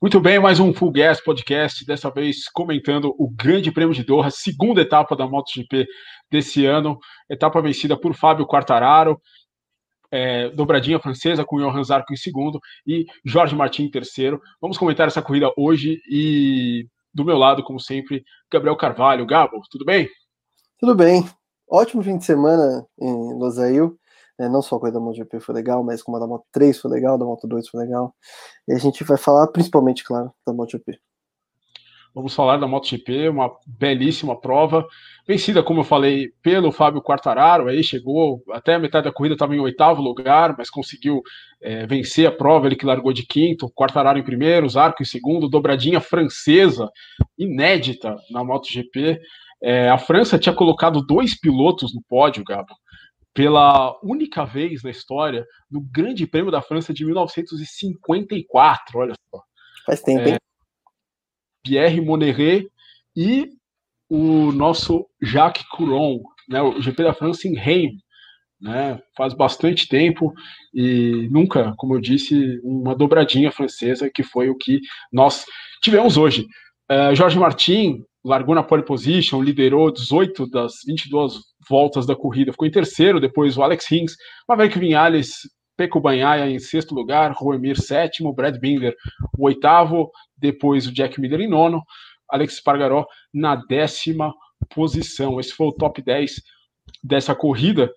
Muito bem, mais um Full Gas Podcast, dessa vez comentando o Grande Prêmio de Doha, segunda etapa da MotoGP desse ano, etapa vencida por Fábio Quartararo, é, dobradinha francesa com Johan Zarco em segundo e Jorge Martin em terceiro. Vamos comentar essa corrida hoje e do meu lado, como sempre, Gabriel Carvalho. Gabo, tudo bem? Tudo bem. Ótimo fim de semana em Losail. É, não só a corrida da MotoGP foi legal, mas como a da Moto 3 foi legal, da Moto 2 foi legal. E a gente vai falar principalmente, claro, da MotoGP. Vamos falar da MotoGP, uma belíssima prova, vencida, como eu falei, pelo Fábio Quartararo, aí chegou até a metade da corrida, estava em oitavo lugar, mas conseguiu é, vencer a prova, ele que largou de quinto, Quartararo em primeiro, Zarco em segundo, dobradinha francesa, inédita na MotoGP. É, a França tinha colocado dois pilotos no pódio, Gabo, pela única vez na história no Grande Prêmio da França de 1954, olha só. Faz tempo, é, hein? Pierre Moneret e o nosso Jacques Couron, né, o GP da França em Reims, né, faz bastante tempo e nunca, como eu disse, uma dobradinha francesa que foi o que nós tivemos hoje. Uh, Jorge Martin largou na pole position, liderou 18 das 22 voltas da corrida, ficou em terceiro, depois o Alex Rins, Maverick Vinales, Peco Banhaia em sexto lugar, Roemir sétimo, Brad Binder o oitavo, depois o Jack Miller em nono, Alex Spargaró na décima posição. Esse foi o top 10 dessa corrida.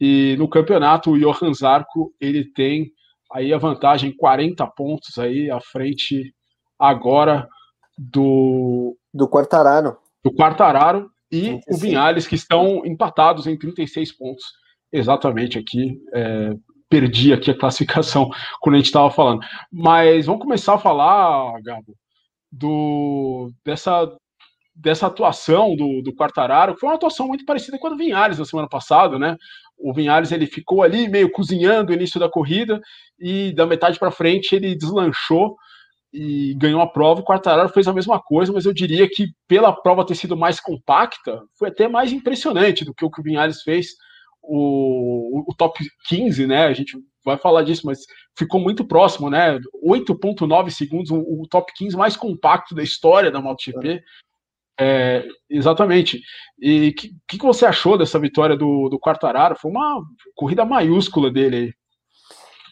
E no campeonato, o Johan Zarco, ele tem aí a vantagem 40 pontos aí à frente agora do do Quartararo. Do Quartararo e o Vinhales, que estão empatados em 36 pontos. Exatamente aqui. É, perdi aqui a classificação quando a gente estava falando. Mas vamos começar a falar, Gabo, do, dessa, dessa atuação do, do Quartararo, que foi uma atuação muito parecida com a do Vinhares na semana passada, né? O Vinhares ele ficou ali meio cozinhando o início da corrida e da metade para frente ele deslanchou e ganhou a prova. O Quartararo fez a mesma coisa, mas eu diria que pela prova ter sido mais compacta, foi até mais impressionante do que o que o Vinhares fez. O, o top 15, né? A gente vai falar disso, mas ficou muito próximo, né? 8,9 segundos, o, o, top 15 mais compacto da história da MotoGP. É, exatamente. E o que, que, você achou dessa vitória do, do Quartararo? Foi uma corrida maiúscula dele aí.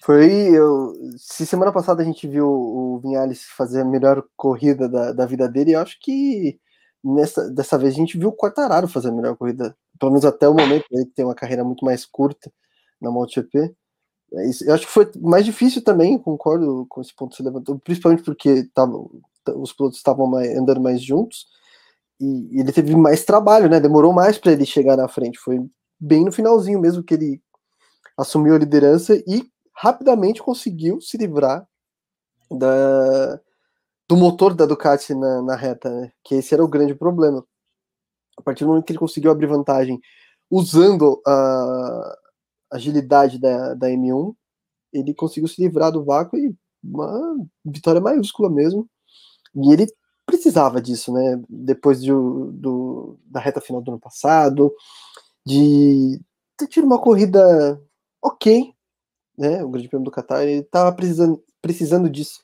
Foi. Eu, se semana passada a gente viu o Vinhales fazer a melhor corrida da, da vida dele, eu acho que nessa, dessa vez a gente viu o Quartararo fazer a melhor corrida, pelo menos até o momento, ele tem uma carreira muito mais curta na MotoGP. É eu acho que foi mais difícil também, concordo com esse ponto que você levantou, principalmente porque tava, os pilotos estavam andando mais juntos e, ele teve mais trabalho, né? Demorou mais para ele chegar na frente. Foi bem no finalzinho mesmo que ele assumiu a liderança e rapidamente conseguiu se livrar da, do motor da Ducati na, na reta, né? que esse era o grande problema. A partir do momento que ele conseguiu abrir vantagem usando a agilidade da, da M1, ele conseguiu se livrar do vácuo e uma vitória maiúscula mesmo. E ele precisava disso, né? Depois de, do, da reta final do ano passado, de ter tido uma corrida ok, né, o Grande Prêmio do Qatar, ele estava precisando, precisando disso.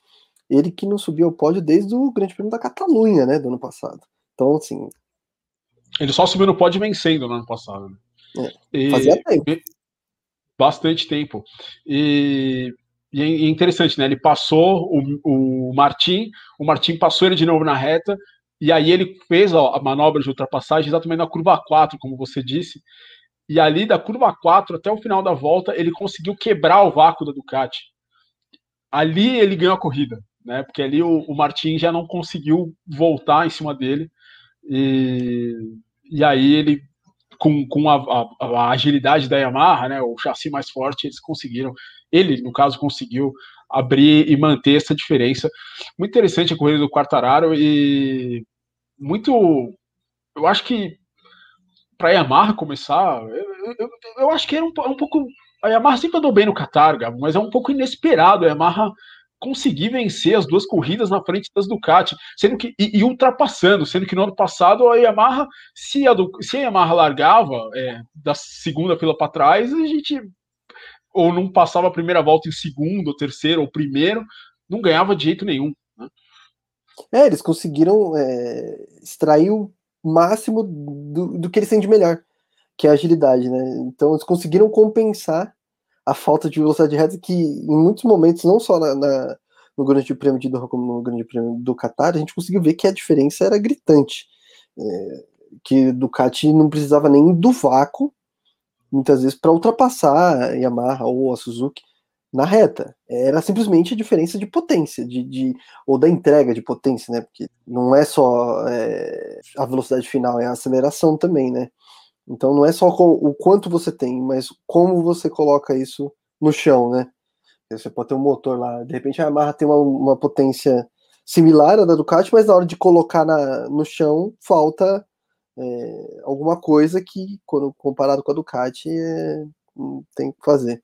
Ele que não subiu ao pódio desde o Grande Prêmio da Catalunha, né, do ano passado. Então, assim. Ele só subiu no pódio vencendo no ano passado. Né? É, fazia tempo. Bastante tempo. E, e, é interessante, né? Ele passou o, o Martin, o Martin passou ele de novo na reta, e aí ele fez ó, a manobra de ultrapassagem exatamente na curva 4, como você disse, e ali da curva 4 até o final da volta, ele conseguiu quebrar o vácuo da Ducati. Ali ele ganhou a corrida, né? Porque ali o, o Martin já não conseguiu voltar em cima dele. E, e aí ele, com, com a, a, a, agilidade da Yamaha, né, o chassi mais forte, eles conseguiram. Ele, no caso, conseguiu abrir e manter essa diferença. Muito interessante a corrida do Quartararo e muito. Eu acho que para a Yamaha começar, eu, eu, eu, acho que era um, um, pouco. A Yamaha sempre andou bem no Qatar, Gabo, mas é um pouco inesperado a Yamaha conseguir vencer as duas corridas na frente das Ducati, sendo que e, e ultrapassando, sendo que no ano passado a Yamaha, se a, se a Yamaha largava é, da segunda fila para trás, a gente ou não passava a primeira volta em segundo, ou terceiro, ou primeiro, não ganhava de jeito nenhum. Né? É, eles conseguiram é, extrair o máximo do, do que eles têm de melhor, que é a agilidade, né? Então eles conseguiram compensar a falta de velocidade de reta que em muitos momentos, não só na, na, no Grande Prêmio de Doha como no Grande Prêmio do Qatar, a gente conseguiu ver que a diferença era gritante. É, que Ducati não precisava nem do vácuo, muitas vezes, para ultrapassar a Yamaha ou a Suzuki na reta. Era simplesmente a diferença de potência, de, de ou da entrega de potência, né? Porque não é só é, a velocidade final, é a aceleração também, né? Então não é só o quanto você tem, mas como você coloca isso no chão, né? Você pode ter um motor lá, de repente a Yamaha tem uma, uma potência similar à da Ducati, mas na hora de colocar na, no chão falta é, alguma coisa que, quando comparado com a Ducati, é, tem que fazer.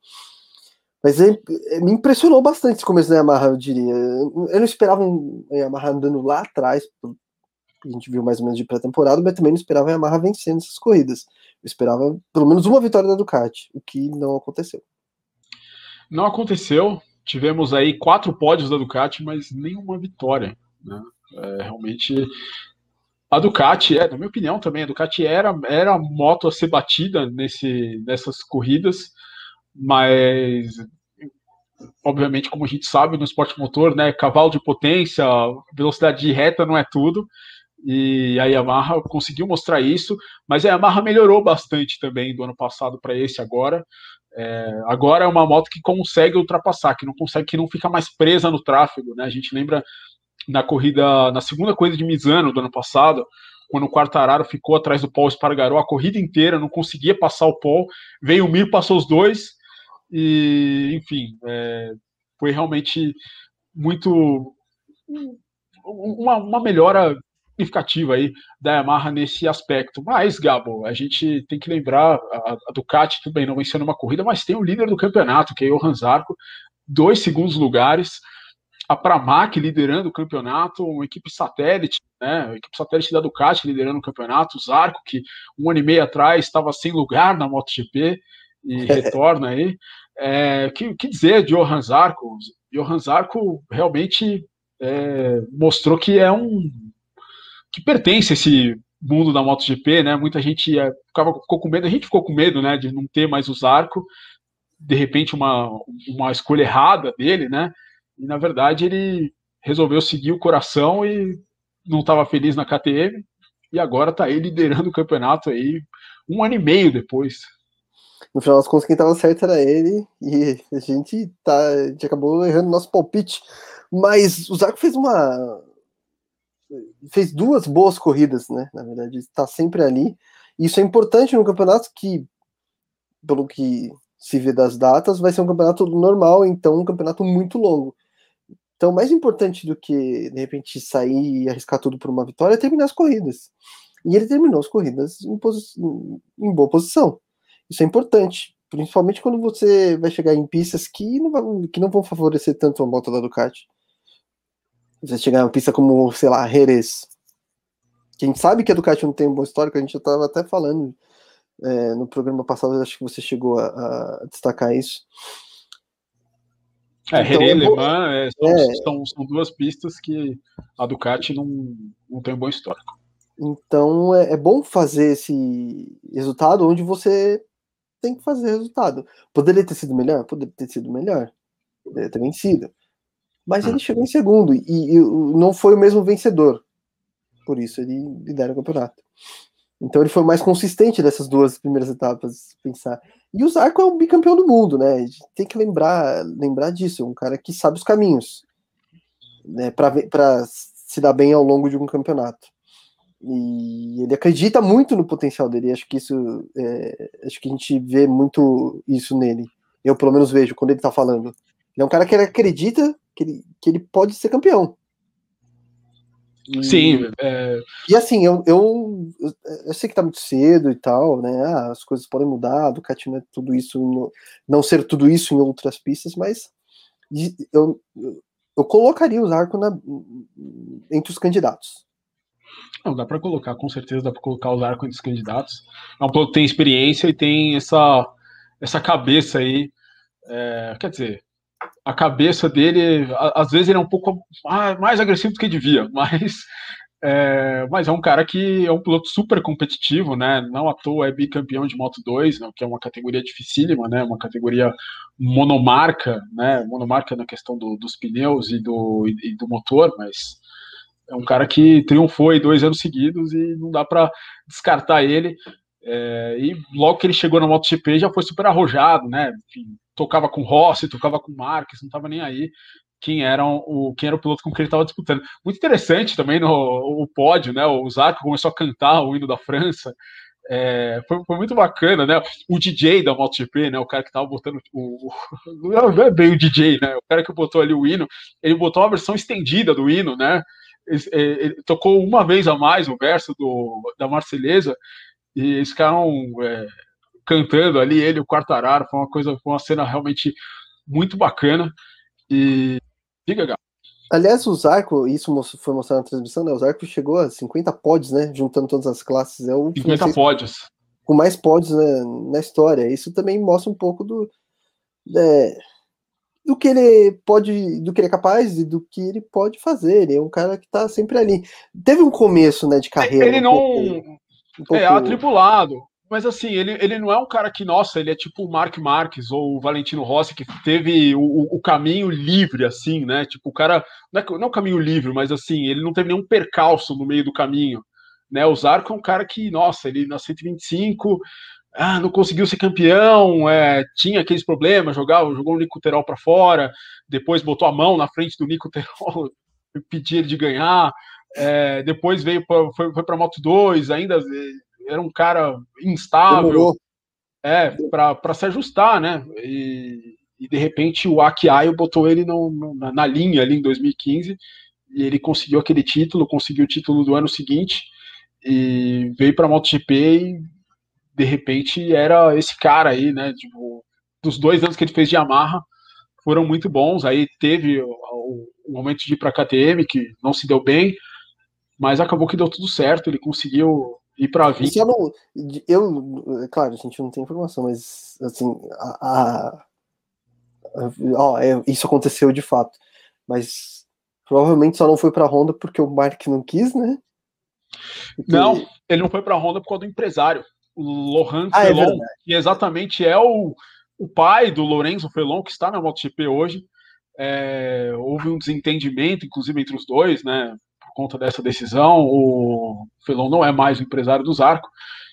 Mas é, é, me impressionou bastante esse começo da Yamaha, eu diria. Eu não esperava um Yamaha andando lá atrás, a gente viu mais ou menos de pré-temporada, mas também não esperava a Yamaha vencendo essas corridas. Eu esperava pelo menos uma vitória da Ducati, o que não aconteceu. Não aconteceu. Tivemos aí quatro pódios da Ducati, mas nenhuma vitória. Né? É, realmente a Ducati, é, na minha opinião também, a Ducati era, era a moto a ser batida nesse, nessas corridas, mas obviamente, como a gente sabe no esporte motor, né, cavalo de potência, velocidade de reta não é tudo, e a Yamaha conseguiu mostrar isso, mas a Yamaha melhorou bastante também do ano passado para esse agora. É, agora é uma moto que consegue ultrapassar, que não consegue, que não fica mais presa no tráfego, né? A gente lembra na corrida, na segunda corrida de Misano do ano passado, quando o Quartararo ficou atrás do Paul Espargaró a corrida inteira, não conseguia passar o Paul, veio o Mir, passou os dois, e enfim, é, foi realmente muito uma, uma melhora significativa aí da Yamaha nesse aspecto. Mas, Gabo, a gente tem que lembrar, a, a Ducati, tudo bem, não venceu numa corrida, mas tem o líder do campeonato, que é o Johan Zarco, dois segundos lugares, a Pramac liderando o campeonato, uma equipe satélite, né, a equipe satélite da Ducati liderando o campeonato, o Zarco, que um ano e meio atrás estava sem lugar na MotoGP, e retorna aí. É, que, que dizer de Johan Zarco? Johan Zarco realmente é, mostrou que é um que pertence a esse mundo da MotoGP, né? Muita gente é, ficava, ficou com medo, a gente ficou com medo, né, de não ter mais o Zarco, de repente uma, uma escolha errada dele, né? E na verdade ele resolveu seguir o coração e não estava feliz na KTM e agora está aí liderando o campeonato aí um ano e meio depois. No final das contas, quem estava certo era ele e a gente, tá, a gente acabou errando nosso palpite. Mas o Zarco fez uma, fez duas boas corridas, né? Na verdade, está sempre ali. Isso é importante no campeonato que, pelo que se vê das datas, vai ser um campeonato normal, então um campeonato muito longo. Então, mais importante do que de repente sair e arriscar tudo por uma vitória é terminar as corridas. E ele terminou as corridas em, em boa posição. Isso é importante, principalmente quando você vai chegar em pistas que não, vão, que não vão favorecer tanto a moto da Ducati. Você chegar em uma pista como, sei lá, Jerez. Que a gente sabe que a Ducati não tem um bom histórico, a gente já estava até falando é, no programa passado, acho que você chegou a, a destacar isso. É, então, Le Mans, é, são, é, são, são, duas pistas que a Ducati não, não tem um bom histórico. Então é, é bom fazer esse resultado onde você tem que fazer resultado. Poderia ter sido melhor? Poderia ter sido melhor. Poderia ter vencido. Mas ele chegou em segundo e, e não foi o mesmo vencedor. Por isso ele lidera o campeonato. Então ele foi mais consistente dessas duas primeiras etapas, pensar. E o Zarco é o bicampeão do mundo, né? A gente tem que lembrar, lembrar disso, é um cara que sabe os caminhos, né, para se dar bem ao longo de um campeonato. E ele acredita muito no potencial dele. Acho que isso, é, acho que a gente vê muito isso nele. Eu pelo menos vejo quando ele tá falando. Ele é um cara que ele acredita que ele, que ele pode ser campeão. E, Sim. É... E assim, eu, eu, eu, sei que tá muito cedo e tal, né? Ah, as coisas podem mudar, do não é tudo isso, não ser tudo isso em outras pistas, mas eu, eu colocaria o Zarco na, entre os candidatos. Não, dá para colocar, com certeza dá para colocar o Zarco entre os candidatos. É um pouco que tem experiência e tem essa, essa cabeça aí. É, quer dizer, a cabeça dele, às vezes ele é um pouco mais agressivo do que devia, mas é, mas é um cara que é um piloto super competitivo, né? Não à toa é bicampeão de Moto 2, né? que é uma categoria dificílima, né? Uma categoria monomarca, né? Monomarca na questão do, dos pneus e do, e, e do motor, mas é um cara que triunfou aí dois anos seguidos e não dá para descartar ele. É, e logo que ele chegou na MotoGP já foi super arrojado, né? Enfim, tocava com Rossi, tocava com Marques, não estava nem aí quem era o, quem era o piloto com quem ele estava disputando. Muito interessante também no o pódio, né? O Zarco começou a cantar o hino da França. É, foi, foi, muito bacana, né? O DJ da MotoGP, né? O cara que tava botando o, o, não é bem o DJ, né? O cara que botou ali o hino, ele botou uma versão estendida do hino, né? Ele, ele tocou uma vez a mais o verso do, da Marceleza e eles ficaram é, cantando ali ele o Quartararo, foi uma coisa, foi uma cena realmente muito bacana e Diga, Gal. Aliás, o Zarco, isso foi mostrado na transmissão, né? O Zarco chegou a 50 pódios, né? Juntando todas as classes. É o 50 pódios. Com mais pódios né, na história. Isso também mostra um pouco do. É, do que ele pode, do que ele é capaz e do que ele pode fazer. Ele é um cara que tá sempre ali. Teve um começo, né, de carreira. Ele um não pouco, um pouco... é atribulado. Mas assim, ele, ele não é um cara que, nossa, ele é tipo o Mark Marques ou o Valentino Rossi, que teve o, o caminho livre, assim, né? Tipo, o cara. Não é, não é o caminho livre, mas assim, ele não teve nenhum percalço no meio do caminho. Né? O Zarco é um cara que, nossa, ele na 125 ah, não conseguiu ser campeão, é, tinha aqueles problemas, jogava, jogou o Nico Terol para fora, depois botou a mão na frente do Nico Terol, pedir ele de ganhar, é, depois veio pra, foi, foi para Moto 2, ainda era um cara instável, Demorou. é, para se ajustar, né? E, e, de repente o Akiaio botou ele no, no, na, na, linha ali em 2015 e ele conseguiu aquele título, conseguiu o título do ano seguinte e veio para a MotoGP e de repente era esse cara aí, né? Tipo, dos dois anos que ele fez de Yamaha foram muito bons. Aí teve o, o, o momento de ir para a KTM que não se deu bem, mas acabou que deu tudo certo. Ele conseguiu e para vir. Eu, não, eu, claro, a gente não tem informação, mas assim, a, a, ó, é, isso aconteceu de fato. Mas provavelmente só não foi para a Honda porque o Mark não quis, né? Porque... Não, ele não foi para a Honda por causa do empresário, Lohan ah, é Felon, é que exatamente é o, o pai do Lorenzo Felon, que está na MotoGP hoje. É, houve um desentendimento, inclusive, entre os dois, né? conta dessa decisão. O Felon não é mais o empresário do Zarco.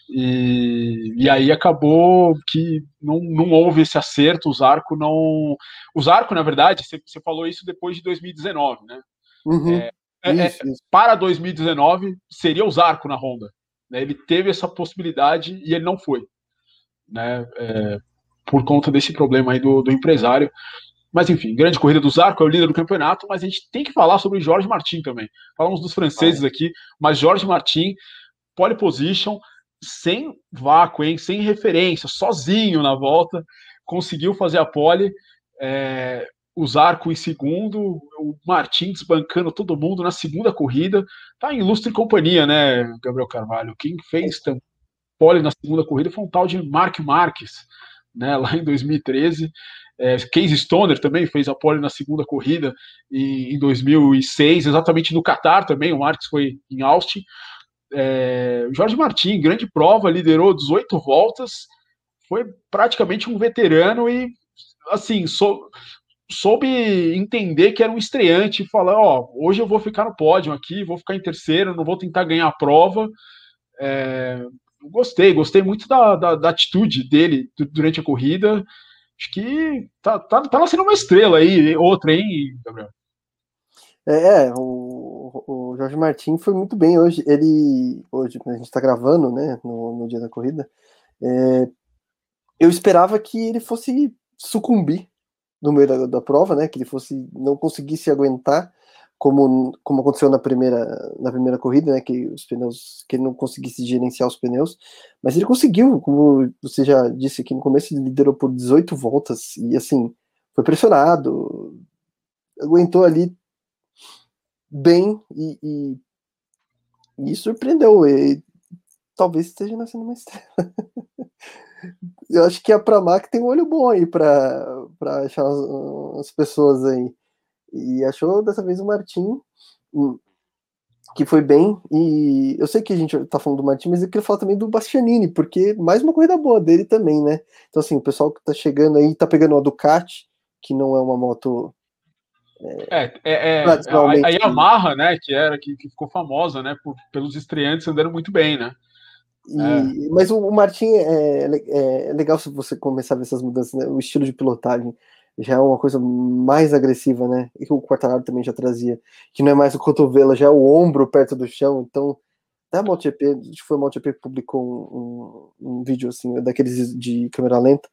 E, e aí acabou que não, não houve esse acerto, o Zarco não. O Zarco, na verdade, você, você falou isso depois de 2019, né? Uhum. É, é, é, isso, isso. Para 2019 seria o Zarco na Honda. Né? Ele teve essa possibilidade e ele não foi. Né? É, por conta desse problema aí do, do empresário. Mas enfim, grande corrida do Zarco, é o líder do campeonato, mas a gente tem que falar sobre Jorge Martin também. Falamos dos franceses aqui, mas Jorge Martin, pole position, sem vácuo, hein, sem referência, sozinho na volta, conseguiu fazer a pole. É, o Zarco em segundo, o Martin desbancando todo mundo na segunda corrida. Tá em ilustre companhia, né, Gabriel Carvalho? Quem fez pole na segunda corrida foi um tal de Mark Marques, né, lá em 2013. É, Case Stoner também fez a pole na segunda corrida em, em 2006, exatamente no Qatar também. O Marques foi em Austin. É, Jorge Martin, grande prova, liderou 18 voltas, foi praticamente um veterano e, assim, sou, soube entender que era um estreante e falar: Ó, hoje eu vou ficar no pódio aqui, vou ficar em terceiro, não vou tentar ganhar a prova. É, gostei, gostei muito da, da, da atitude dele durante a corrida. Acho que tá, tá, tá nascendo uma estrela aí, outra, hein, Gabriel? É, é, o, o Jorge Martin foi muito bem hoje. Ele, hoje, a gente está gravando, né, no, no, dia da corrida, é, eu esperava que ele fosse sucumbir no meio da, da prova, né, que ele fosse não conseguisse aguentar como, como aconteceu na primeira, na primeira corrida, né, que os pneus, que ele não conseguisse gerenciar os pneus, mas ele conseguiu, como você já disse aqui no começo, ele liderou por 18 voltas e assim, foi pressionado, aguentou ali bem e, e, e surpreendeu. E talvez esteja nascendo uma estrela. Eu acho que a Pramac tem um olho bom aí para achar as, as, pessoas aí. E achou dessa vez o Martim, hum, que foi bem. E eu sei que a gente tá falando do Martim, mas eu queria falar também do Bastianini, porque mais uma corrida boa dele também, né? Então, assim, o pessoal que tá chegando aí tá pegando a Ducati, que não é uma moto é, é, é a, a Yamaha, né, que era que, que ficou famosa, né, por, pelos estreantes andando muito bem, né? E, é. Mas o, o Martin é, é, legal se você começar a ver essas mudanças, né? o estilo de pilotagem já é uma coisa mais agressiva, né? E que o Quartararo também já trazia, que não é mais o cotovelo, já é o ombro perto do chão. Então, até a MotoGP, acho que foi a MotoGP que publicou um, um, um vídeo assim daqueles de câmera lenta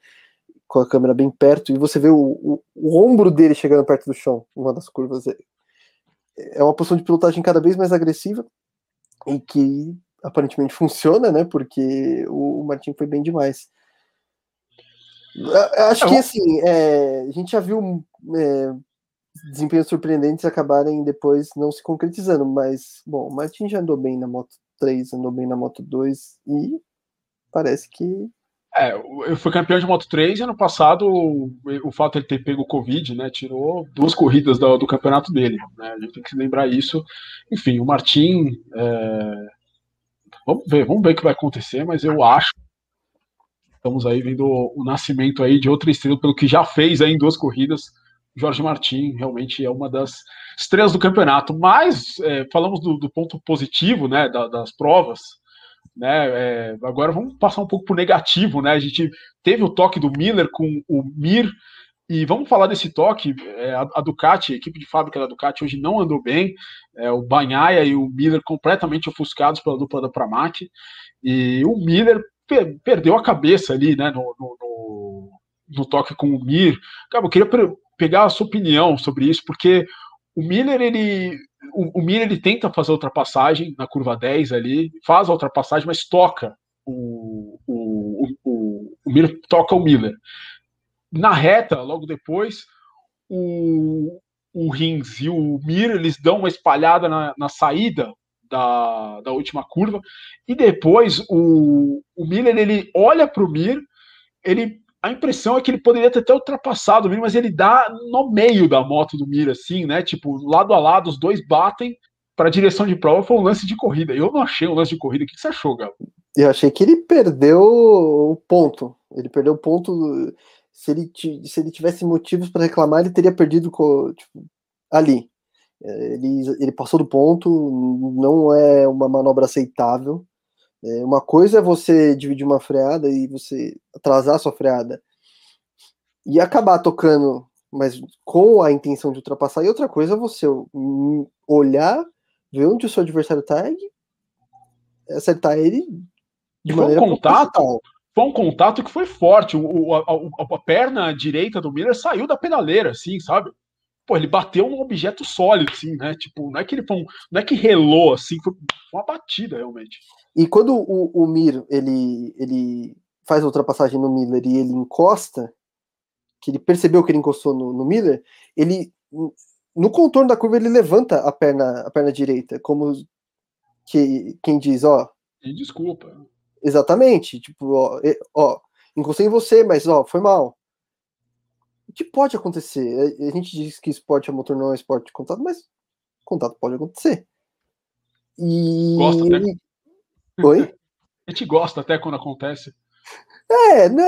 com a câmera bem perto e você vê o, o, o ombro dele chegando perto do chão, uma das curvas. É, é uma posição de pilotagem cada vez mais agressiva e que aparentemente funciona, né? Porque o, o Martin foi bem demais. Acho é, que assim, é, a gente já viu é, desempenhos surpreendentes acabarem depois não se concretizando, mas bom, o Martin já andou bem na Moto 3, andou bem na Moto 2 e parece que é, eu fui campeão de Moto 3 e ano passado o, o fato de ele ter pego o Covid, né, tirou duas corridas do, do campeonato dele. Né, a gente tem que se lembrar isso. Enfim, o Martin. É, vamos ver, vamos ver o que vai acontecer, mas eu acho. Estamos aí vendo o, nascimento aí de outra estrela, pelo que já fez aí em duas corridas. Jorge Martin realmente é uma das estrelas do campeonato. Mas é, falamos do, do, ponto positivo né, da, das provas. Né? É, agora vamos passar um pouco para o negativo, né? A gente teve o toque do Miller com o Mir, e vamos falar desse toque. É, a, Ducati, a equipe de fábrica da Ducati hoje não andou bem. É, o Banhaia e o Miller completamente ofuscados pela dupla da Pramac. E o Miller per, perdeu a cabeça ali, né? No, no, no, toque com o Mir. Cara, eu queria pegar a sua opinião sobre isso, porque o Miller, ele o, o Mir ele tenta fazer a ultrapassagem na curva 10 ali, faz a ultrapassagem, mas toca o, o, o, o Miller toca o Miller. Na reta, logo depois, o, o Rins e o Mir eles dão uma espalhada na, na saída da, da última curva, e depois o, o Miller ele olha para o Mir, ele a impressão é que ele poderia ter até ultrapassado o Mir, mas ele dá no meio da moto do Mir, assim, né? Tipo, lado a lado, os dois batem para a direção de prova. Foi um lance de corrida. Eu não achei um lance de corrida. O que você achou, Gabo? Eu achei que ele perdeu o ponto. Ele perdeu o ponto. Se ele, se ele tivesse motivos para reclamar, ele teria perdido tipo, ali. É, ele, ele passou do ponto, não é uma manobra aceitável. É, uma coisa é você dividir uma freada e você atrasar a sua freada e acabar tocando, mas com a intenção de ultrapassar, e outra coisa é você olhar, ver onde o seu adversário está e acertar ele de foi maneira um contato Foi um contato que foi forte. O, a, a, a, perna direita do Miller saiu da pedaleira, assim, sabe? Pô, ele bateu um objeto sólido, assim, né? Tipo, não é que ele foi um, não é que relou, assim, foi uma batida, realmente. E quando o, o Mir ele, ele faz a ultrapassagem no Miller e ele encosta, que ele percebeu que ele encostou no, no Miller, ele no contorno da curva ele levanta a perna a perna direita, como que quem diz, ó. E desculpa. Exatamente, tipo, ó, ó, encostei em você, mas ó, foi mal. O que pode acontecer? A gente diz que esporte a motor não é esporte de contato, mas contato pode acontecer. E Gosta, né? Oi? A gente gosta até quando acontece. É, né?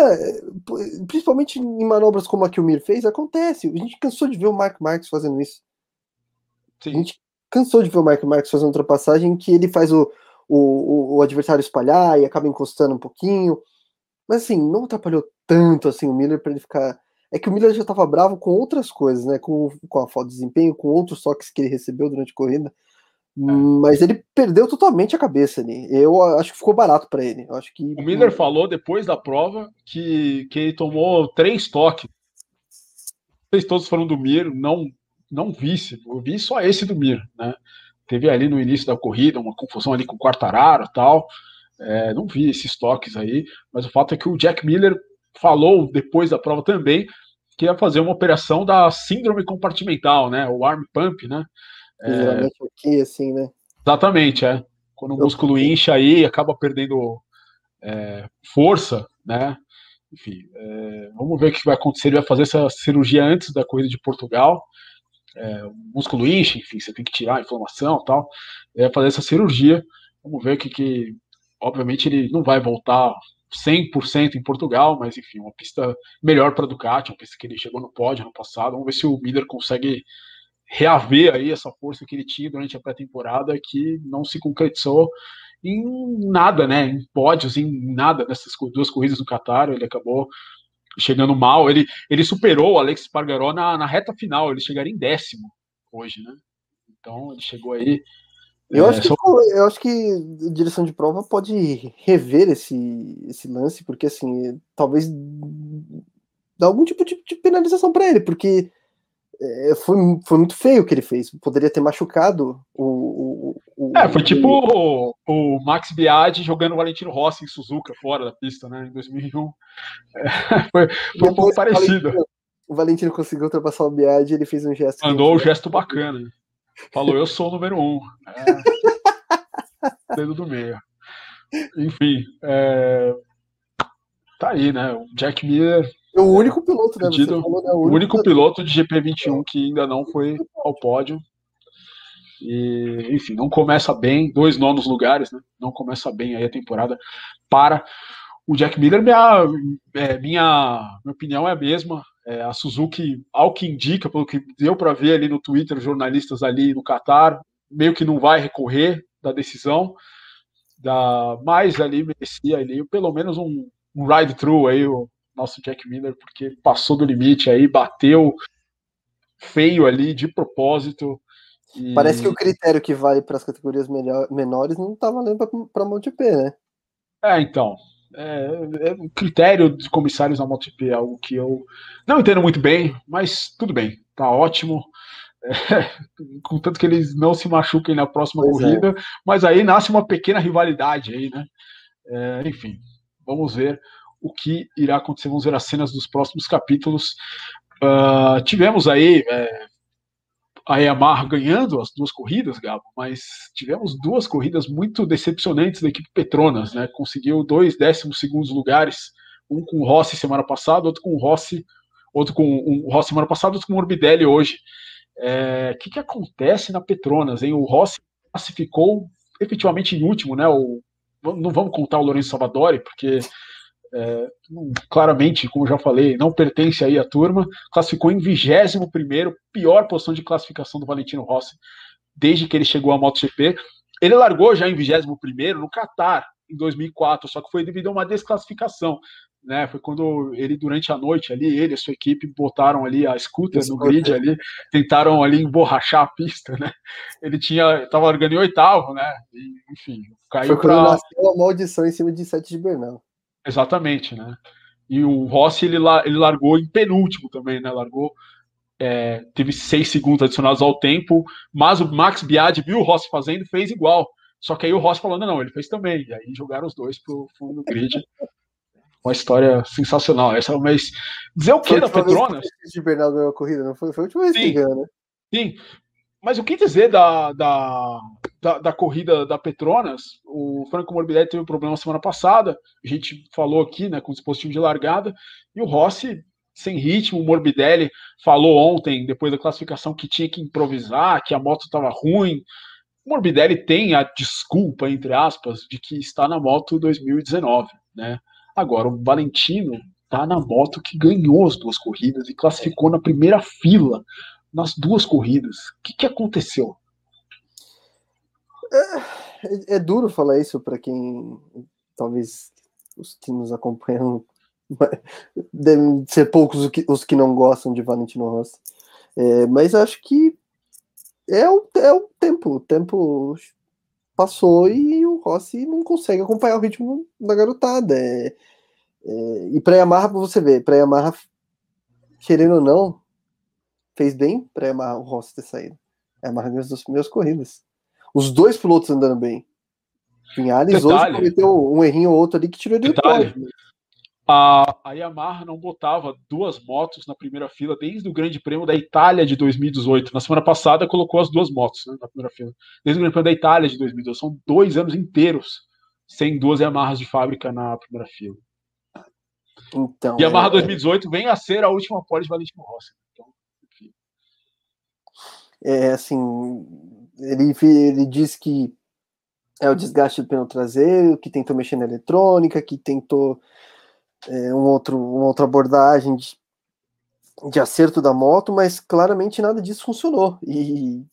Principalmente em manobras como a que o Mir fez, acontece. A gente cansou de ver o Mark Marques fazendo isso. Sim. A gente cansou de ver o Mark Marques fazendo ultrapassagem que ele faz o, o, o, adversário espalhar e acaba encostando um pouquinho. Mas assim, não atrapalhou tanto assim o Miller para ele ficar. É que o Miller já estava bravo com outras coisas, né? Com, com a falta de desempenho, com outros toques que ele recebeu durante a corrida. É. Mas ele perdeu totalmente a cabeça ali. Eu acho que ficou barato para ele. Eu acho que o Miller falou depois da prova que, que ele tomou três toques. Três todos foram do Mir, não não vi, eu vi só esse do Mir, né? Teve ali no início da corrida uma confusão ali com o Quartararo e tal. É, não vi esses toques aí, mas o fato é que o Jack Miller falou depois da prova também que ia fazer uma operação da síndrome compartimental, né? O arm pump, né? É, aqui, assim, né? Exatamente, é. Quando o músculo incha aí, acaba perdendo é, força, né? Enfim, é, vamos ver o que vai acontecer. Ele vai fazer essa cirurgia antes da corrida de Portugal. É, músculo incha, enfim, você tem que tirar a inflamação e tal. Vai fazer essa cirurgia. Vamos ver o que, que. Obviamente, ele não vai voltar 100% em Portugal, mas enfim, uma pista melhor para Ducati, uma pista que ele chegou no pódio ano passado. Vamos ver se o Miller consegue reaver aí essa força que ele tinha durante a pré-temporada, que não se concretizou em nada, né? Em pódios, em nada dessas duas corridas do Qatar. Ele acabou chegando mal. Ele, ele superou o Alex Pargaró na, na reta final. Ele chegaria em décimo hoje, né? Então ele chegou aí. Eu, é, acho que, só... eu acho que a direção de prova pode rever esse, esse lance, porque assim, talvez dar algum tipo de, de penalização para ele, porque é, foi, foi muito feio o que ele fez. Poderia ter machucado o. o, o é, foi tipo o, o, Max Biaggi jogando o Valentino Rossi em Suzuka, fora da pista, né, em 2001. É, foi, foi um pouco parecido. O Valentino, conseguiu ultrapassar o Biaggi ele fez um gesto. Mandou um gesto bacana. Falou, eu sou o número um. É, dedo do meio. Enfim, é, tá aí, né? O Jack Miller o único piloto, né? Falou, né? O, único, único piloto de GP21 que ainda não foi ao pódio. E, enfim, não começa bem, dois nonos lugares, né? Não começa bem aí a temporada para o Jack Miller. Minha, é, minha, minha opinião é a mesma. É, a Suzuki, ao que indica, pelo que deu para ver ali no Twitter, jornalistas ali no Qatar, meio que não vai recorrer da decisão, da, mais ali merecia ali, pelo menos um, um ride-through aí, o, nosso Jack Miller, porque passou do limite aí, bateu feio ali, de propósito. E... Parece que o critério que vale para as categorias melhor, menores não está valendo para a MotoGP, né? É, então. É, é, o critério de comissários na MotoGP é algo que eu não entendo muito bem, mas tudo bem, tá ótimo. É, contanto que eles não se machuquem na próxima pois é. corrida, é. mas aí nasce uma pequena rivalidade aí, né? É, enfim, vamos ver o que irá acontecer. Vamos ver as cenas dos próximos capítulos. Uh, tivemos aí é, a Yamaha ganhando as duas corridas, Gabo, mas tivemos duas corridas muito decepcionantes da equipe Petronas, né? Conseguiu dois décimos segundos lugares, um com o Rossi semana passada, outro com o Rossi, outro com o Rossi semana passada, outro com o Morbidelli hoje. O é, que, que acontece na Petronas, hein? O Rossi classificou efetivamente em último, né? O, não vamos contar o Lourenço Salvadori, porque é, claramente, como já falei, não pertence aí à turma, classificou em 21 primeiro, pior posição de classificação do Valentino Rossi desde que ele chegou à MotoGP. Ele largou já em 21 primeiro no Qatar em 2004, só que foi devido a uma desclassificação. Né, foi quando ele durante a noite ali, ele e a sua equipe botaram ali a scooter no grid ali, tentaram ali emborrachar a pista, né? Ele tinha, estava largando em oitavo, né? E, enfim, caiu foi quando pra... nasceu a maldição em cima de Sete de Bernal. Exatamente, né? E o Rossi ele, ele largou em penúltimo também, né? Largou, é, teve seis segundos adicionados ao tempo, mas o Max Biaggi viu o Rossi fazendo fez igual. Só que aí o Rossi falou: não, ele fez também. E aí jogaram os dois pro fundo do grid. Uma história sensacional. Essa, mas dizer o que da Petronas? De Bernal ganhou a corrida, não foi? Foi a última vez que ganhou, né? Sim, mas o que dizer da, da, da, da, corrida da Petronas? O Franco Morbidelli teve um problema semana passada, a gente falou aqui né, com o dispositivo de largada, e o Rossi sem ritmo. O Morbidelli falou ontem, depois da classificação, que tinha que improvisar, que a moto estava ruim. O Morbidelli tem a desculpa, entre aspas, de que está na moto 2019. Né? Agora, o Valentino está na moto que ganhou as duas corridas e classificou na primeira fila nas duas corridas. O que, que aconteceu? É, é, duro falar isso para quem talvez os que nos acompanham devem ser poucos os que, os que não gostam de Valentino Rossi. É, mas acho que é o, é o tempo. O tempo passou e o Rossi não consegue acompanhar o ritmo da garotada. É, é, e para Yamaha, você ver, para Yamaha, querendo ou não, fez bem para o Rossi ter saído. É uma das duas primeiras corridas. Os dois pilotos andando bem. Vinhales hoje cometeu um errinho ou outro ali que tirou ele do pódio. a, a Yamaha não botava duas motos na primeira fila desde o Grande Prêmio da Itália de 2018. Na semana passada colocou as duas motos né, na primeira fila. Desde o Grande Prêmio da Itália de 2018. São dois anos inteiros sem duas Yamahas de fábrica na primeira fila. Então, Yamaha é... 2018 vem a ser a última pole de Valentino Rossi. É assim, ele, ele diz que é o desgaste do pneu traseiro, que tentou mexer na eletrônica, que tentou é, um outro, uma outra abordagem de, de acerto da moto, mas claramente nada disso funcionou. E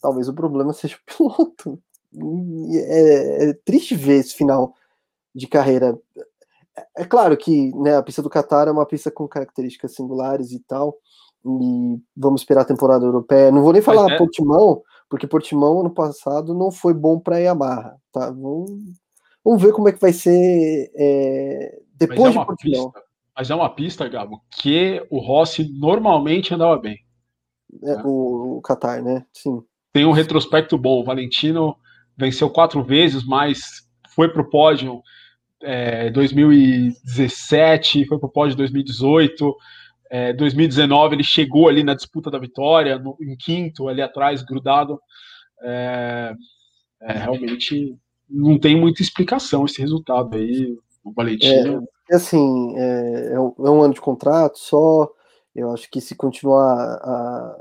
talvez o problema seja o piloto. É, é triste ver esse final de carreira. É claro que né, a pista do Qatar é uma pista com características singulares e tal, e vamos esperar a temporada europeia. Não vou nem falar é. Portimão, porque Portimão ano passado não foi bom para a Yamaha, tá? Vamos, vamos ver como é que vai ser é, depois mas é de Portimão. Pista, mas é uma pista, Gabo, que o Rossi normalmente andava bem. É, né? o, o Qatar, né? Sim. Tem um retrospecto bom. O Valentino venceu quatro vezes, mas foi para o pódio é, 2017, foi para o pódio 2018. É, 2019 ele chegou ali na disputa da vitória, no, em quinto, ali atrás, grudado. É, é, realmente não tem muita explicação esse resultado aí. O Valentino. É, assim, é, é, um, é, um, ano de contrato só. Eu acho que se continuar a,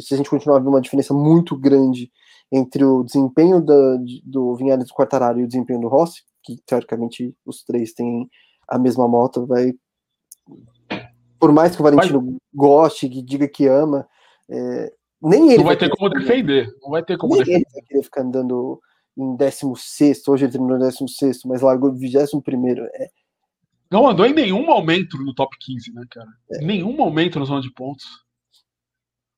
se a gente continuar a ver uma diferença muito grande entre o desempenho do Vinhares do Quartararo e o desempenho do Rossi, que teoricamente os três têm a mesma moto, vai. Por mais que o Valentino vai. goste, que diga que ama, é, nem ele. Não vai, vai ter como defender. Não vai ter como nem defender. Ele vai querer ficar andando em 16, hoje ele terminou em 16, mas largou em 21. É... Não andou em nenhum momento no top 15, né, cara? É. Nenhum momento na zona de pontos.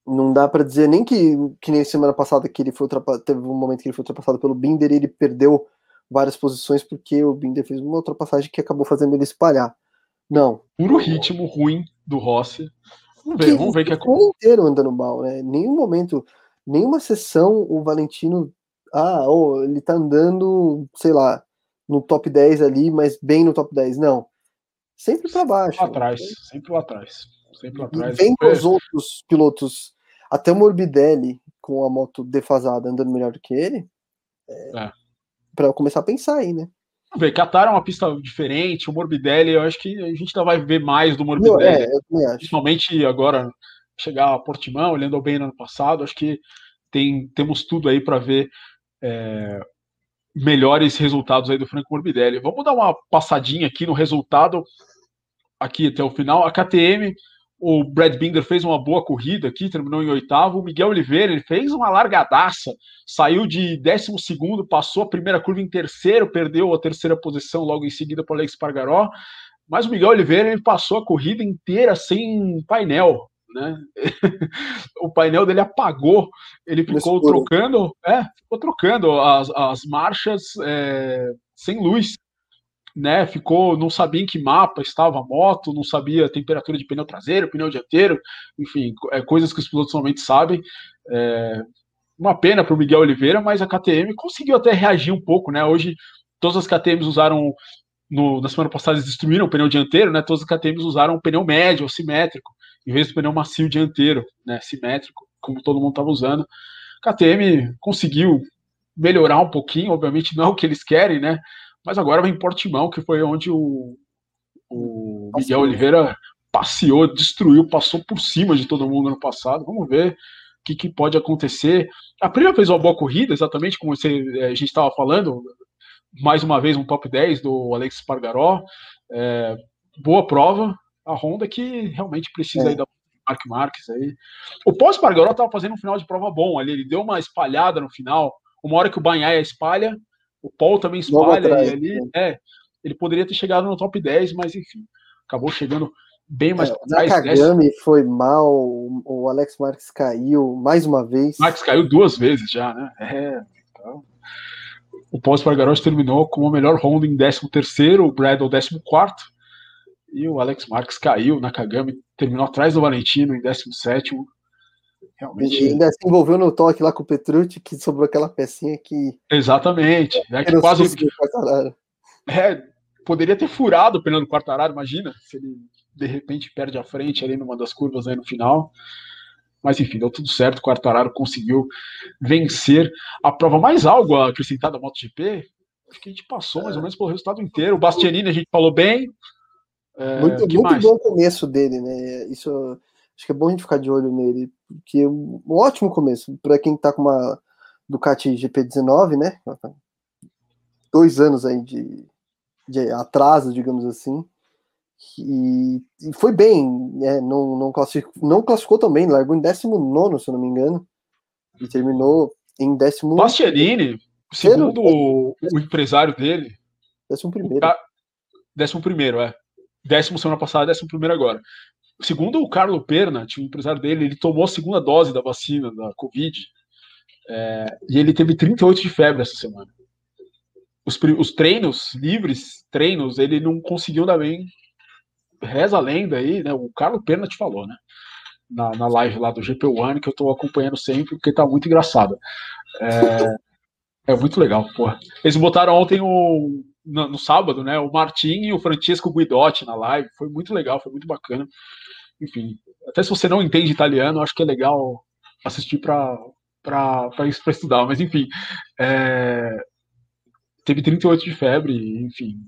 Não dá para dizer nem que, que nem semana passada que ele foi ultrapassado, teve um momento que ele foi ultrapassado pelo Binder e ele perdeu várias posições porque o Binder fez uma ultrapassagem que acabou fazendo ele espalhar. Não. Puro ritmo ruim do Rossi. Vamos ver, que, vamos ver o que. O inteiro andando mal, né? Nenhum momento, nenhuma sessão o Valentino ah, oh, ele tá andando, sei lá, no top 10 ali, mas bem no top 10. Não. Sempre para baixo. Lá atrás, sempre lá atrás. Sempre lá atrás. Vem com os outros pilotos, até o Morbidelli com a moto defasada andando melhor do que ele. É, é. Para começar a pensar aí, né? Vamos ver, Qatar é uma pista diferente, o Morbidelli, eu acho que a gente ainda vai ver mais do Morbidelli. Não, é, principalmente agora, chegar a Portimão, ele andou bem no ano passado, acho que tem, temos tudo aí para ver é, melhores resultados aí do Franco Morbidelli. Vamos dar uma passadinha aqui no resultado, aqui até o final. A KTM, o Brad Binder fez uma boa corrida aqui, terminou em oitavo. O Miguel Oliveira, ele fez uma largadaça, saiu de décimo segundo, passou a primeira curva em terceiro, perdeu a terceira posição logo em seguida para o Alex Pargaró. Mas o Miguel Oliveira ele passou a corrida inteira sem painel né? o painel dele apagou, ele ficou trocando, é, ficou trocando as, as marchas é, sem luz, né? Ficou, não sabia em que mapa estava a moto, não sabia a temperatura de pneu traseiro, pneu dianteiro, enfim, é, coisas que os pilotos normalmente sabem. É, uma pena para o Miguel Oliveira, mas a KTM conseguiu até reagir um pouco, né? Hoje todas as KTMs usaram no, na semana passada eles destruíram o pneu dianteiro, né? Todas as KTMs usaram um pneu médio, simétrico em vez do pneu macio dianteiro, né, simétrico, como todo mundo estava usando. A KTM conseguiu melhorar um pouquinho, obviamente não é o que eles querem, né? Mas agora vem Portimão, que foi onde o, o Miguel Oliveira passeou, destruiu, passou por cima de todo mundo no passado. Vamos ver o que, que pode acontecer. A primeira fez uma boa corrida, exatamente como você, eh, a gente estava falando, mais uma vez um top 10 do Alex Pargaró. É, boa prova, a Honda que realmente precisa é. aí da Mark Marques aí. O pós Pargaró estava fazendo um final de prova bom ali, ele deu uma espalhada no final. Uma hora que o Banhaia espalha, o Paul também espalha atrás, ali. Né? É, ele poderia ter chegado no top 10, mas enfim, acabou chegando bem mais é, trás. Nakagami foi mal, o Alex Marques caiu mais uma vez. Marques caiu duas vezes já, né? É, então. O pós Pargaró terminou como o melhor Honda em 13 terceiro, o Bradle 14 quarto e o Alex Marques caiu na Kagami, terminou atrás do Valentino em 17. Realmente. E ainda se envolveu no toque lá com o Petrucci, que sobrou aquela pecinha que. Exatamente. É que quase. É, poderia ter furado o pneu do Quartararo, imagina, se ele de repente perde a frente ali numa das curvas aí no final. Mas enfim, deu tudo certo, o Quartararo conseguiu vencer a prova. Mais algo a acrescentar da MotoGP? Acho que a gente passou mais ou menos pelo resultado inteiro. O Bastianini a gente falou bem. É, muito muito bom começo dele, né? Isso acho que é bom a gente ficar de olho nele, porque é um ótimo começo para quem tá com uma Ducati GP19, né? Dois anos aí de, de atraso, digamos assim. E, e foi bem, né? não, não, classificou, não classificou também, largou em 19, se eu não me engano, e terminou em décimo. Bastianini, segundo o, o empresário dele. Décimo primeiro. Décimo primeiro, é. Décimo semana passada, décimo primeiro agora. Segundo o Carlo Perna, o empresário dele, ele tomou a segunda dose da vacina da Covid é, e ele teve 38 de febre essa semana. Os, os, treinos livres, treinos, ele não conseguiu dar bem. Reza a lenda aí, né? O Carlo Perna te falou, né? Na, na live lá do GP One, que eu tô acompanhando sempre, porque tá muito engraçado. É, é muito legal, porra. Eles botaram ontem o, no, no, sábado, né? O Martin e o Francesco Guidotti na live. Foi muito legal, foi muito bacana. Enfim, até se você não entende italiano, acho que é legal assistir para para estudar, mas enfim, é, teve 38 de febre, enfim,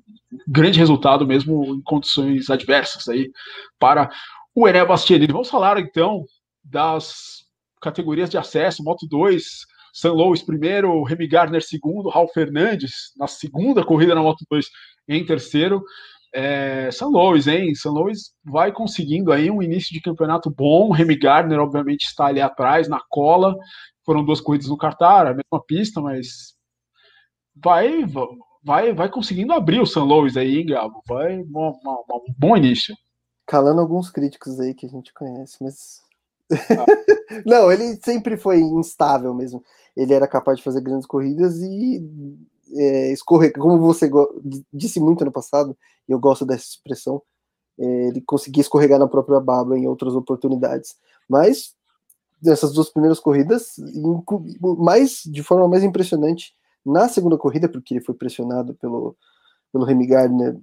grande resultado mesmo em condições adversas aí para o Ené Bastianini. Vamos falar então das categorias de acesso, Moto 2, San Luis primeiro, Remy Gardner segundo, Raul Fernandes na segunda corrida na Moto 2 em terceiro. É, San Luis, hein? San Luis vai conseguindo aí um início de campeonato bom. Remy Gardner, obviamente, está ali atrás, na cola. Foram duas corridas no Qatar, a mesma pista, mas vai, vai, vai conseguindo abrir o San Luis aí, hein, Gabo? Vai um bom início. Calando alguns críticos aí que a gente conhece, mas. Ah. Não, ele sempre foi instável mesmo. Ele era capaz de fazer grandes corridas e é, escorregar, como você disse muito no passado, e eu gosto dessa expressão, é, ele conseguia escorregar na própria baba em outras oportunidades. Mas nessas duas primeiras corridas, mais de forma mais impressionante na segunda corrida, porque ele foi pressionado pelo, pelo Remy Gardner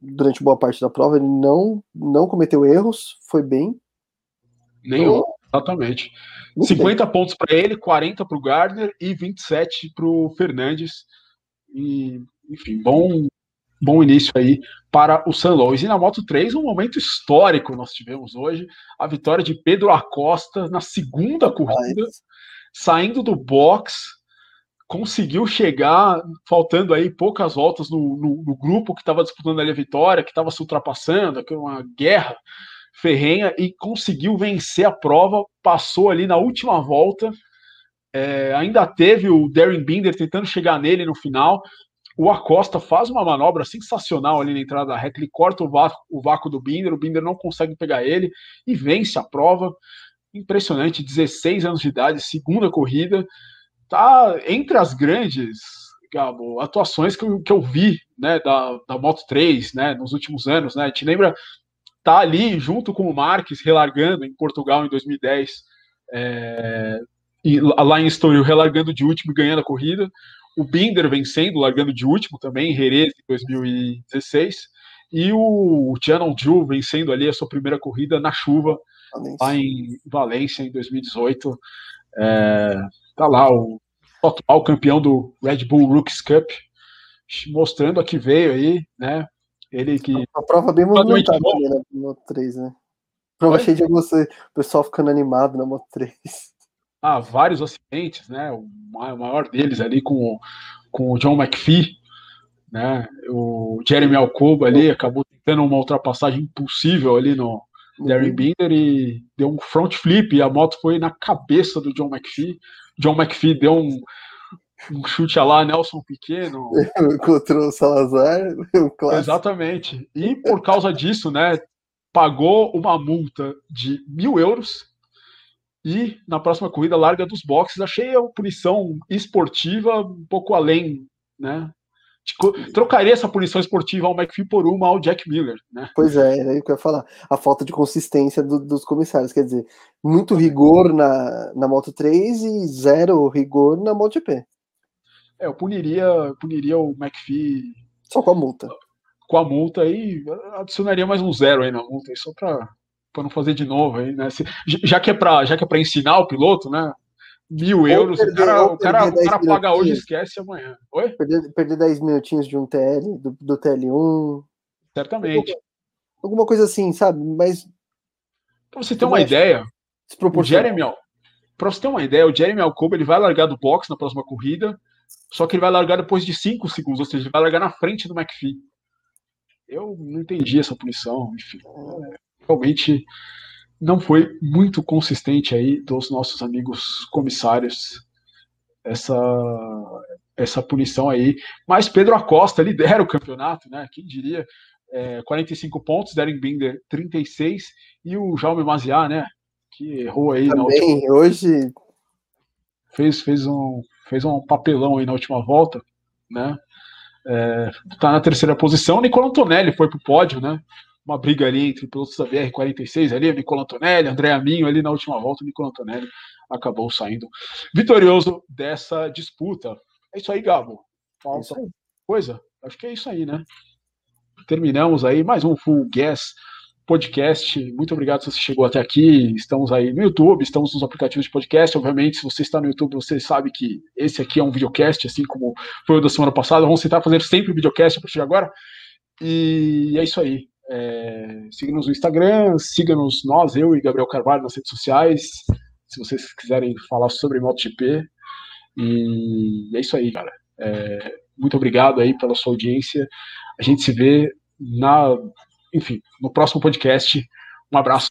durante boa parte da prova, ele não, não cometeu erros, foi bem. Nenhum, então, exatamente. 50 bem. pontos para ele, 40 para o Gardner e 27 para o Fernandes. E, enfim, bom, bom início aí para o San Luis. E na Moto 3, um momento histórico nós tivemos hoje, a vitória de Pedro Acosta na segunda corrida, saindo do box, conseguiu chegar, faltando aí poucas voltas no, no, no grupo que estava disputando ali a vitória, que estava se ultrapassando, que uma guerra ferrenha, e conseguiu vencer a prova, passou ali na última volta, é, ainda teve o Darren Binder tentando chegar nele no final. O Acosta faz uma manobra sensacional ali na entrada da reta, ele corta o vácuo, o vácuo do Binder, o Binder não consegue pegar ele e vence a prova. Impressionante, 16 anos de idade, segunda corrida. Tá entre as grandes Gabo, atuações que eu, que eu vi né, da, da Moto 3 né, nos últimos anos. Né? Te lembra, tá ali junto com o Marques relargando em Portugal em 2010. É, e lá em Estoril relargando de último e ganhando a corrida. O Binder vencendo, largando de último também, em Jerez em 2016. E o Tianon Drew vencendo ali a sua primeira corrida na chuva, Valência. lá em Valência em 2018. É, tá lá o atual campeão do Red Bull Rookies Cup, mostrando a que veio aí, né? Ele que. A prova bem movimentada né, na Moto 3, né? Prova cheia de você, o pessoal ficando animado na Moto 3 ah, vários acidentes, né? O maior deles ali com, com o John McPhee, né? O Jeremy Alcoba ali acabou tentando uma ultrapassagem impossível ali no Darren uhum. Binder e deu um front flip e a moto foi na cabeça do John McPhee. John McPhee deu um, um chute lá Nelson Pequeno. Encontrou o Salazar. Um Exatamente. E por causa disso, né? Pagou uma multa de mil euros e na próxima corrida larga dos boxes. Achei a punição esportiva um pouco além, né? Trocaria essa punição esportiva ao McPhee por uma ao Jack Miller, né? Pois é, era isso que eu ia falar. A falta de consistência do, dos comissários, quer dizer, muito rigor na, na Moto 3 e zero rigor na MotoGP. É, eu puniria, puniria o McPhee só com a multa. com a multa aí, adicionaria mais um zero aí na multa, só para não fazer de novo aí, né? Se, já que é para já que é para ensinar o piloto, né? Mil euros, perder, o cara, o cara, o cara paga hoje e esquece amanhã. Oi? Perder, perder 10 minutinhos de um TL, do, do TL1. Certamente. Alguma, alguma coisa assim, sabe? Mas. Pra você ter uma ideia, o Jeremy, pra você ter uma ideia, o Jeremy Alcoba ele vai largar do box na próxima corrida, só que ele vai largar depois de 5 segundos, ou seja, ele vai largar na frente do McPhee. Eu não entendi essa punição, enfim. É, realmente não foi muito consistente aí dos nossos amigos comissários essa essa punição aí. Mas Pedro Acosta lidera o campeonato, né? Quem diria? É, 45 pontos, Darren Binder 36 e o Jaume Maziar, né? Que errou aí Também, na última... hoje fez fez um fez um papelão aí na última volta, né? É, tá na terceira posição. Nicola Antonelli foi pro pódio, né? Uma briga ali entre pilotos da BR-46 ali, Nicola Antonelli, André Aminho ali na última volta, o Nicola Antonelli acabou saindo vitorioso dessa disputa. É isso aí, Gabo. Falta é coisa? Acho que é isso aí, né? Terminamos aí mais um Full Gas podcast. Muito obrigado se você chegou até aqui. Estamos aí no YouTube, estamos nos aplicativos de podcast. Obviamente, se você está no YouTube, você sabe que esse aqui é um videocast, assim como foi o da semana passada. Vamos tentar fazer sempre videocast a partir de agora. E é isso aí. É, siga-nos no Instagram, siga-nos nós, eu e Gabriel Carvalho, nas redes sociais. Se vocês quiserem falar sobre MotoGP. E é isso aí, cara. É, muito obrigado aí pela sua audiência. A gente se vê na enfim, no próximo podcast. Um abraço.